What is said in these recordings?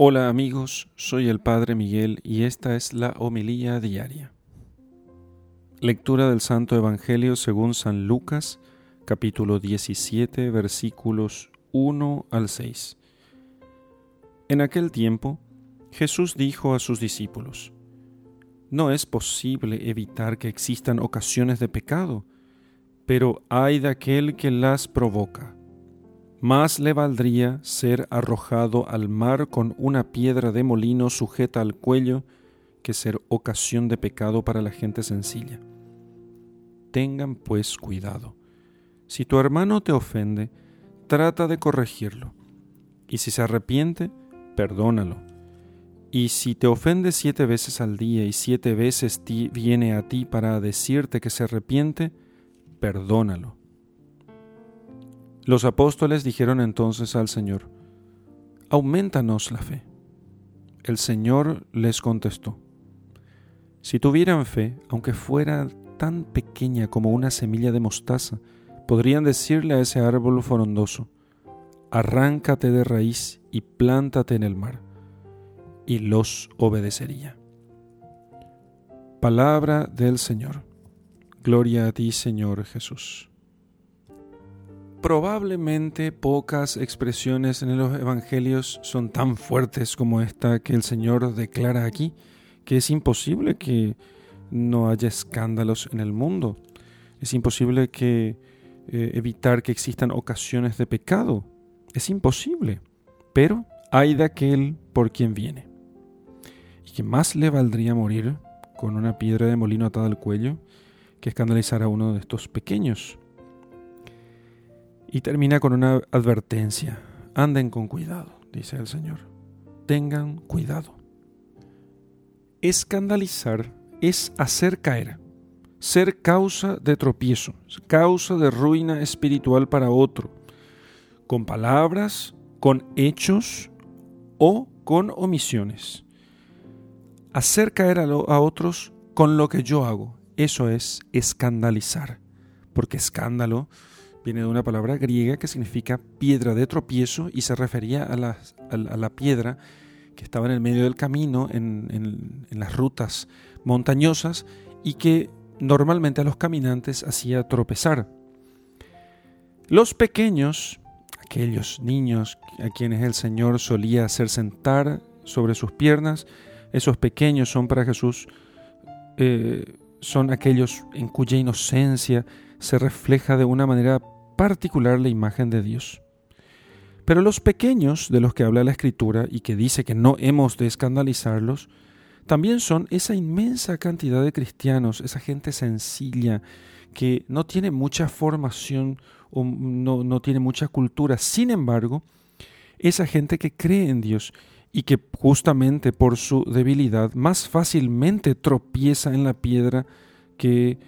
Hola amigos, soy el Padre Miguel y esta es la homilía diaria. Lectura del Santo Evangelio según San Lucas, capítulo 17, versículos 1 al 6. En aquel tiempo, Jesús dijo a sus discípulos, No es posible evitar que existan ocasiones de pecado, pero hay de aquel que las provoca más le valdría ser arrojado al mar con una piedra de molino sujeta al cuello que ser ocasión de pecado para la gente sencilla. Tengan pues cuidado. Si tu hermano te ofende, trata de corregirlo, y si se arrepiente, perdónalo. Y si te ofende siete veces al día y siete veces viene a ti para decirte que se arrepiente, perdónalo. Los apóstoles dijeron entonces al Señor, Aumentanos la fe. El Señor les contestó, Si tuvieran fe, aunque fuera tan pequeña como una semilla de mostaza, podrían decirle a ese árbol frondoso, Arráncate de raíz y plántate en el mar, y los obedecería. Palabra del Señor. Gloria a ti, Señor Jesús. Probablemente pocas expresiones en los evangelios son tan fuertes como esta que el Señor declara aquí, que es imposible que no haya escándalos en el mundo. Es imposible que eh, evitar que existan ocasiones de pecado. Es imposible. Pero hay de aquel por quien viene. Y que más le valdría morir con una piedra de molino atada al cuello que escandalizar a uno de estos pequeños. Y termina con una advertencia. Anden con cuidado, dice el Señor. Tengan cuidado. Escandalizar es hacer caer, ser causa de tropiezo, causa de ruina espiritual para otro, con palabras, con hechos o con omisiones. Hacer caer a, a otros con lo que yo hago, eso es escandalizar, porque escándalo viene de una palabra griega que significa piedra de tropiezo y se refería a la, piedra que estaba en el medio del camino, en, las rutas montañosas y que normalmente a los caminantes hacía tropezar. Los pequeños, aquellos niños a quienes el Señor solía hacer sentar sobre sus piernas, esos pequeños son para Jesús, eh, son aquellos en cuya inocencia se refleja de una manera particular la imagen de Dios. Pero los pequeños de los que habla la Escritura y que dice que no hemos de escandalizarlos, también son esa inmensa cantidad de cristianos, esa gente sencilla, que no tiene mucha formación o no, no tiene mucha cultura. Sin embargo, esa gente que cree en Dios y que justamente por su debilidad más fácilmente tropieza en la piedra que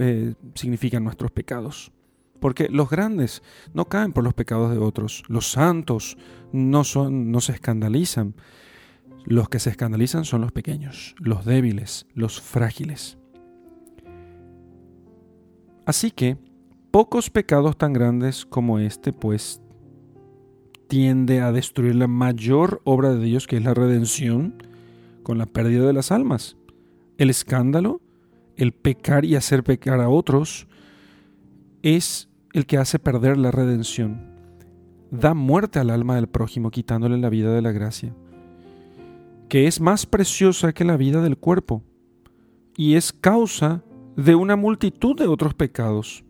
eh, significan nuestros pecados. Porque los grandes no caen por los pecados de otros, los santos no, son, no se escandalizan. Los que se escandalizan son los pequeños, los débiles, los frágiles. Así que pocos pecados tan grandes como este, pues, tiende a destruir la mayor obra de Dios, que es la redención, con la pérdida de las almas. El escándalo, el pecar y hacer pecar a otros, es el que hace perder la redención. Da muerte al alma del prójimo quitándole la vida de la gracia, que es más preciosa que la vida del cuerpo y es causa de una multitud de otros pecados.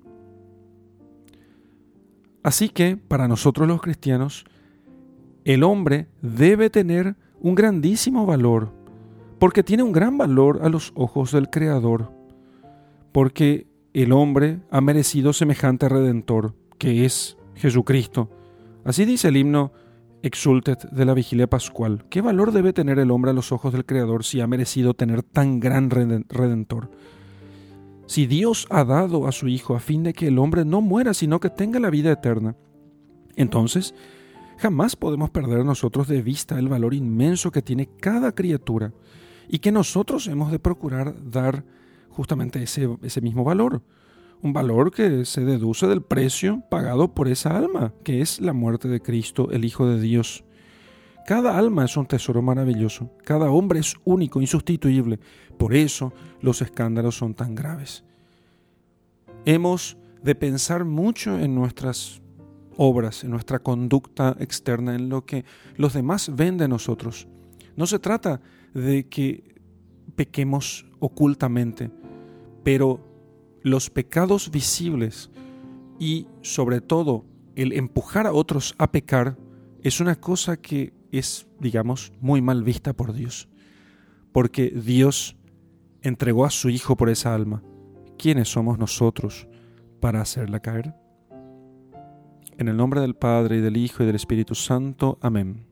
Así que, para nosotros los cristianos, el hombre debe tener un grandísimo valor, porque tiene un gran valor a los ojos del Creador, porque el hombre ha merecido semejante redentor, que es Jesucristo. Así dice el himno Exultet de la vigilia pascual. ¿Qué valor debe tener el hombre a los ojos del Creador si ha merecido tener tan gran redentor? Si Dios ha dado a su Hijo a fin de que el hombre no muera, sino que tenga la vida eterna, entonces jamás podemos perder nosotros de vista el valor inmenso que tiene cada criatura y que nosotros hemos de procurar dar justamente ese, ese mismo valor. Un valor que se deduce del precio pagado por esa alma, que es la muerte de Cristo, el Hijo de Dios, Cada alma es un tesoro maravilloso, cada hombre es único, insustituible. Por eso los escándalos son tan graves. Hemos de pensar mucho en nuestras obras, en nuestra conducta externa, en lo que los demás ven de nosotros. No se trata de que pequemos ocultamente, pero los pecados visibles y sobre todo el empujar a otros a pecar es una cosa que es, digamos, muy mal vista por Dios. Porque Dios entregó a su Hijo por esa alma. ¿Quiénes somos nosotros para hacerla caer? En el nombre del Padre y del Hijo y del Espíritu Santo. Amén.